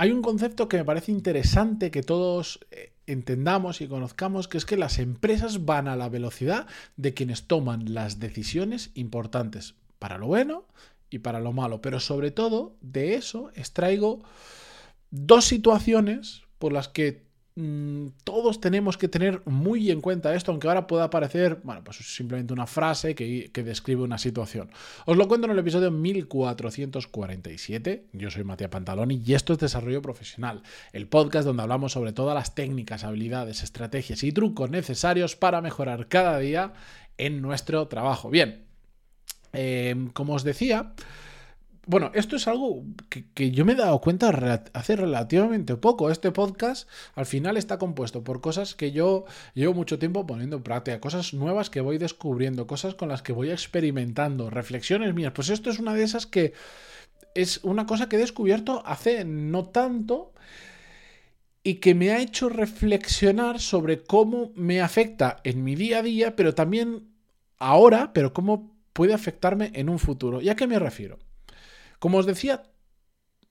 hay un concepto que me parece interesante que todos eh, entendamos y conozcamos, que es que las empresas van a la velocidad de quienes toman las decisiones importantes para lo bueno y para lo malo. Pero sobre todo de eso extraigo dos situaciones por las que mm, todos tenemos que tener muy en cuenta esto, aunque ahora pueda parecer, bueno, pues simplemente una frase que, describe una situación. Os lo cuento en el episodio 1447. Yo soy Matías Pantaloni y esto es Desarrollo Profesional, el podcast donde hablamos sobre todas las técnicas, habilidades, estrategias y trucos necesarios para mejorar cada día en nuestro trabajo. Bien, eh, como os decía, bueno, esto es algo que, yo me he dado cuenta hace relativamente poco. Este podcast al final está compuesto por cosas que yo llevo mucho tiempo poniendo en práctica, cosas nuevas que voy descubriendo, cosas con las que voy experimentando, reflexiones mías. Pues esto es una de esas que es una cosa que he descubierto hace no tanto y que me ha hecho reflexionar sobre cómo me afecta en mi día a día, pero también ahora, pero cómo puede afectarme en un futuro. ¿Y a qué me refiero? Como os decía,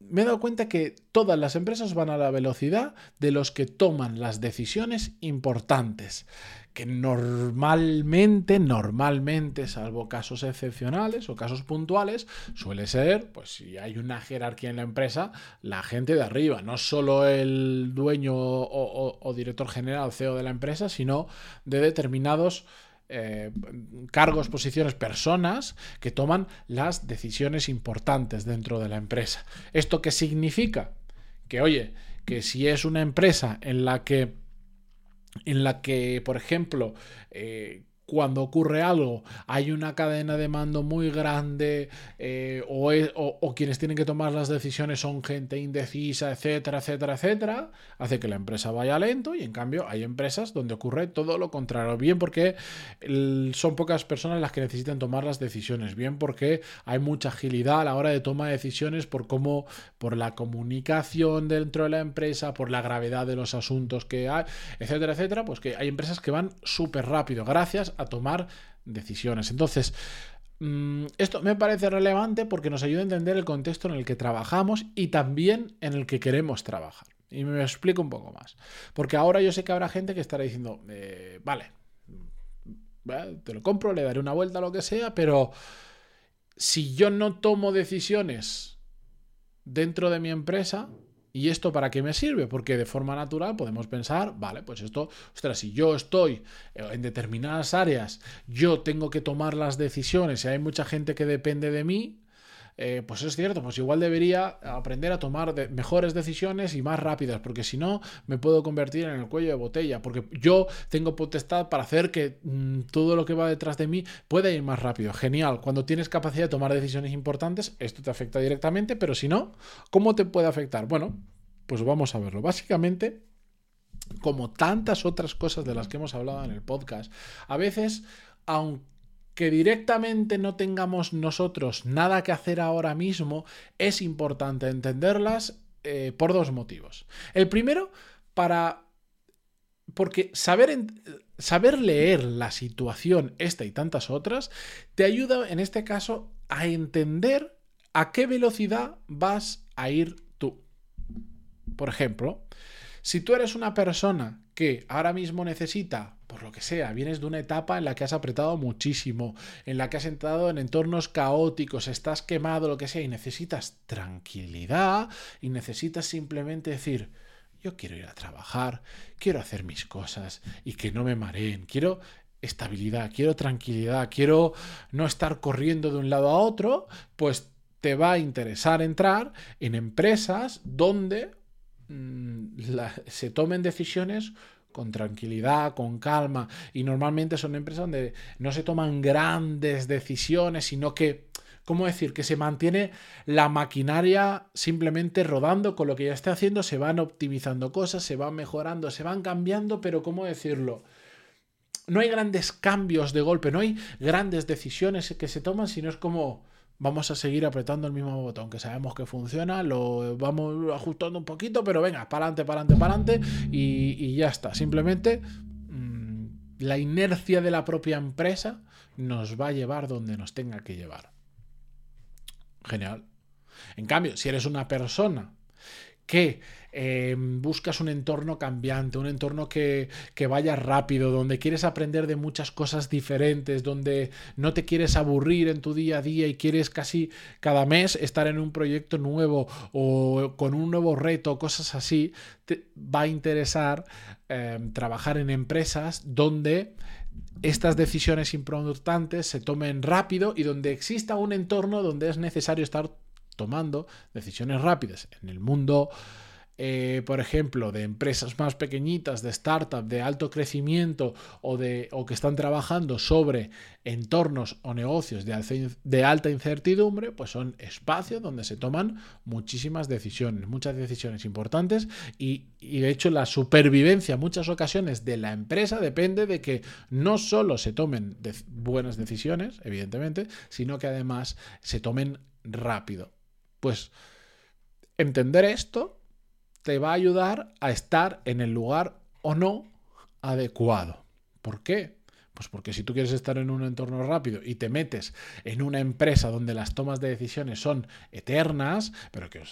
me he dado cuenta que todas las empresas van a la velocidad de los que toman las decisiones importantes, que normalmente, normalmente, salvo casos excepcionales o casos puntuales, suele ser, pues si hay una jerarquía en la empresa, la gente de arriba, no solo el dueño o, o director general, CEO de la empresa, sino de determinados eh, cargos, posiciones, personas que toman las decisiones importantes dentro de la empresa. ¿Esto qué significa? Que, oye, que si es una empresa en la que, en la que por ejemplo, eh, cuando ocurre algo, hay una cadena de mando muy grande eh, o, quienes tienen que tomar las decisiones son gente indecisa, etcétera, etcétera, etcétera, hace que la empresa vaya lento y en cambio hay empresas donde ocurre todo lo contrario, bien porque son pocas personas las que necesitan tomar las decisiones, bien porque hay mucha agilidad a la hora de toma de decisiones por cómo, por la comunicación dentro de la empresa, por la gravedad de los asuntos que hay, etcétera, etcétera, pues que hay empresas que van súper rápido gracias a tomar decisiones. Entonces, mm, esto me parece relevante porque nos ayuda a entender el contexto en el que trabajamos y también en el que queremos trabajar. Y me explico un poco más. Porque ahora yo sé que habrá gente que estará diciendo, eh, vale, te lo compro, le daré una vuelta, lo que sea, pero si yo no tomo decisiones dentro de mi empresa, ¿Y esto para qué me sirve? Porque de forma natural podemos pensar, vale, pues esto, ostras, si yo estoy en determinadas áreas, yo tengo que tomar las decisiones y hay mucha gente que depende de mí, eh, pues es cierto, pues igual debería aprender a tomar mejores decisiones y más rápidas, porque si no me puedo convertir en el cuello de botella, porque yo tengo potestad para hacer que mm, todo lo que va detrás de mí pueda ir más rápido. Genial, cuando tienes capacidad de tomar decisiones importantes, esto te afecta directamente, pero si no, ¿cómo te puede afectar? Bueno, pues vamos a verlo. Básicamente, como tantas otras cosas de las que hemos hablado en el podcast, a veces, aunque que directamente no tengamos nosotros nada que hacer ahora mismo, es importante entenderlas eh, por dos motivos. El primero, para... Porque saber, saber leer la situación, esta y tantas otras, te ayuda en este caso a entender a qué velocidad vas a ir tú. Por ejemplo, si tú eres una persona que ahora mismo necesita, por lo que sea, vienes de una etapa en la que has apretado muchísimo, en la que has entrado en entornos caóticos, estás quemado, lo que sea, y necesitas tranquilidad y necesitas simplemente decir, yo quiero ir a trabajar, quiero hacer mis cosas y que no me mareen, quiero estabilidad, quiero tranquilidad, quiero no estar corriendo de un lado a otro, pues te va a interesar entrar en empresas donde Mm, se tomen decisiones con tranquilidad, con calma. Y normalmente son empresas donde no se toman grandes decisiones, sino que, ¿cómo decir? Que se mantiene la maquinaria simplemente rodando con lo que ya está haciendo, se van optimizando cosas, se van mejorando, se van cambiando, pero ¿cómo decirlo? No hay grandes cambios de golpe, no hay grandes decisiones que se toman, sino es como vamos a seguir apretando el mismo botón, que sabemos que funciona, lo vamos ajustando un poquito, pero venga, para adelante, para adelante, para adelante, y, ya está. Simplemente mm, la inercia de la propia empresa nos va a llevar donde nos tenga que llevar. Genial. En cambio, si eres una persona qué eh, buscas un entorno cambiante, un entorno que, que, vaya rápido, donde quieres aprender de muchas cosas diferentes, donde no te quieres aburrir en tu día a día y quieres casi cada mes estar en un proyecto nuevo o con un nuevo reto, cosas así, te va a interesar eh, trabajar en empresas donde estas decisiones importantes se tomen rápido y donde exista un entorno donde es necesario estar tomando decisiones rápidas. En el mundo eh, por ejemplo, de empresas más pequeñitas, de startups, de alto crecimiento o, de, o que están trabajando sobre entornos o negocios de, alta incertidumbre, pues son espacios donde se toman muchísimas decisiones, muchas decisiones importantes y, y de hecho la supervivencia en muchas ocasiones de la empresa depende de que no solo se tomen buenas decisiones, evidentemente, sino que además se tomen rápido. Pues entender esto te va a ayudar a estar en el lugar o no adecuado. ¿Por qué? Pues porque si tú quieres estar en un entorno rápido y te metes en una empresa donde las tomas de decisiones son eternas, pero que,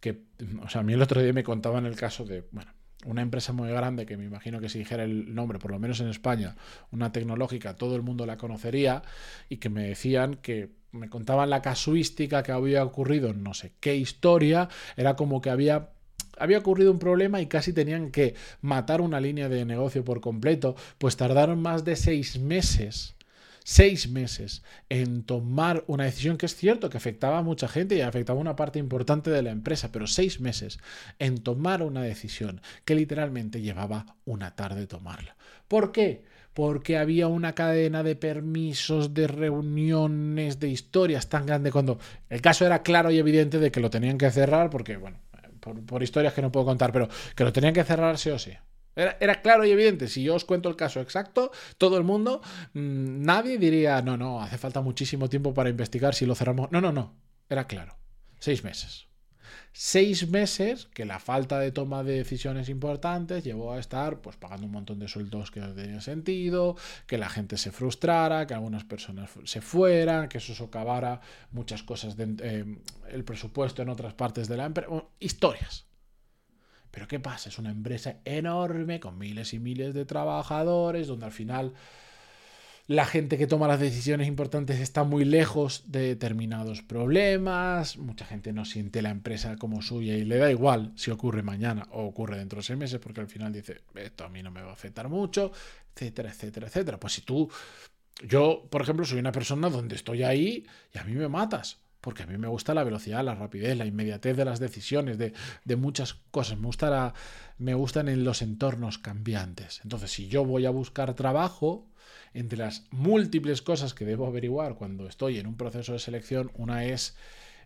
que, o sea, a mí el otro día me contaban el caso de, bueno, una empresa muy grande que me imagino que si dijera el nombre, por lo menos en España, una tecnológica, todo el mundo la conocería y que me decían que me contaban la casuística que había ocurrido, no sé qué historia, era como que había había ocurrido un problema y casi tenían que matar una línea de negocio por completo, pues tardaron más de seis meses, seis meses en tomar una decisión que es cierto que afectaba a mucha gente y afectaba a una parte importante de la empresa, pero seis meses en tomar una decisión que literalmente llevaba una tarde tomarla. ¿Por qué? Porque había una cadena de permisos, de reuniones, de historias tan grande cuando el caso era claro y evidente de que lo tenían que cerrar porque, bueno, por, historias que no puedo contar, pero que lo tenían que cerrar sí o sí. Era, claro y evidente. Si yo os cuento el caso exacto, todo el mundo, mm, nadie diría, no, no, hace falta muchísimo tiempo para investigar si lo cerramos. No, no, no. Era claro. Seis meses seis meses que la falta de toma de decisiones importantes llevó a estar pues pagando un montón de sueldos que no tenían sentido, que la gente se frustrara, que algunas personas se fueran, que eso socavara muchas cosas del eh, presupuesto en otras partes de la empresa, historias. Pero ¿qué pasa? Es una empresa enorme con miles y miles de trabajadores donde al final la gente que toma las decisiones importantes está muy lejos de determinados problemas, mucha gente no siente la empresa como suya y le da igual si ocurre mañana o ocurre dentro de seis meses porque al final dice, esto a mí no me va a afectar mucho, etcétera, etcétera, etcétera. Pues si tú, yo, por ejemplo, soy una persona donde estoy ahí y a mí me matas. Porque a mí me gusta la velocidad, la rapidez, la inmediatez de las decisiones, de, de muchas cosas. Me, gusta la, me gustan en los entornos cambiantes. Entonces, si yo voy a buscar trabajo, entre las múltiples cosas que debo averiguar cuando estoy en un proceso de selección, una es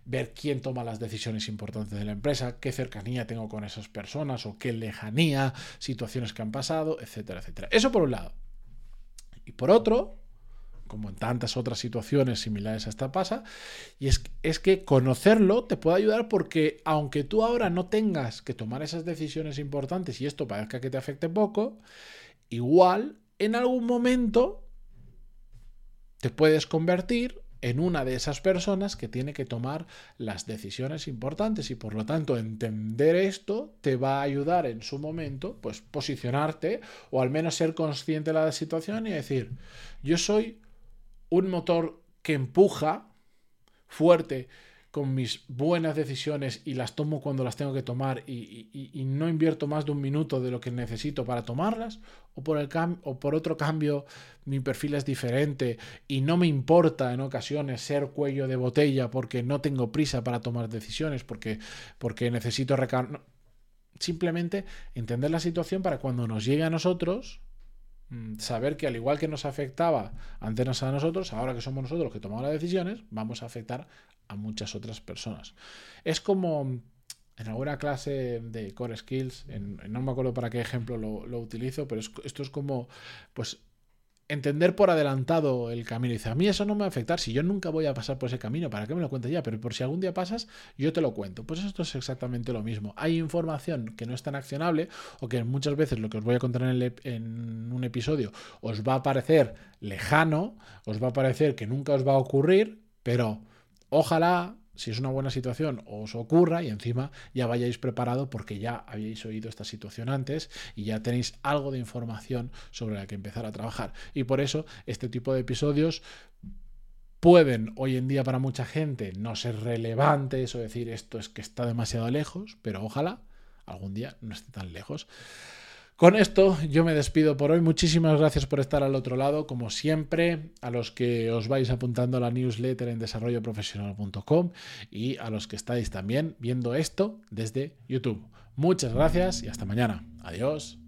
ver quién toma las decisiones importantes de la empresa, qué cercanía tengo con esas personas o qué lejanía, situaciones que han pasado, etcétera, etcétera. Eso por un lado. Y por otro, como en tantas otras situaciones similares a esta pasa, y es, es que conocerlo te puede ayudar porque aunque tú ahora no tengas que tomar esas decisiones importantes y esto parezca que te afecte poco, igual en algún momento te puedes convertir en una de esas personas que tiene que tomar las decisiones importantes y por lo tanto entender esto te va a ayudar en su momento pues posicionarte o al menos ser consciente de la situación y decir yo soy un motor que empuja fuerte con mis buenas decisiones y las tomo cuando las tengo que tomar y, no invierto más de un minuto de lo que necesito para tomarlas, o por, el o por otro cambio mi perfil es diferente y no me importa en ocasiones ser cuello de botella porque no tengo prisa para tomar decisiones, porque, porque necesito recargar. Simplemente entender la situación para cuando nos llegue a nosotros, saber que al igual que nos afectaba antes a nosotros, ahora que somos nosotros los que tomamos las decisiones, vamos a afectar a muchas otras personas. Es como en alguna clase de Core Skills, no me acuerdo para qué ejemplo lo, utilizo, pero esto es como, pues, entender por adelantado el camino. dice, a mí eso no me va a afectar, si yo nunca voy a pasar por ese camino, ¿para qué me lo cuentes ya? Pero por si algún día pasas, yo te lo cuento. Pues esto es exactamente lo mismo. Hay información que no es tan accionable o que muchas veces lo que os voy a contar en, en un episodio os va a parecer lejano, os va a parecer que nunca os va a ocurrir, pero Ojalá si es una buena situación, os ocurra y encima ya vayáis preparado porque ya habéis oído esta situación antes y ya tenéis algo de información sobre la que empezar a trabajar. Y por eso este tipo de episodios pueden hoy en día para mucha gente no ser relevantes o decir esto es que está demasiado lejos, pero ojalá algún día no esté tan lejos. Con esto yo me despido por hoy. Muchísimas gracias por estar al otro lado, como siempre, a los que os vais apuntando a la newsletter en desarrolloprofesional.com y a los que estáis también viendo esto desde YouTube. Muchas gracias y hasta mañana. Adiós.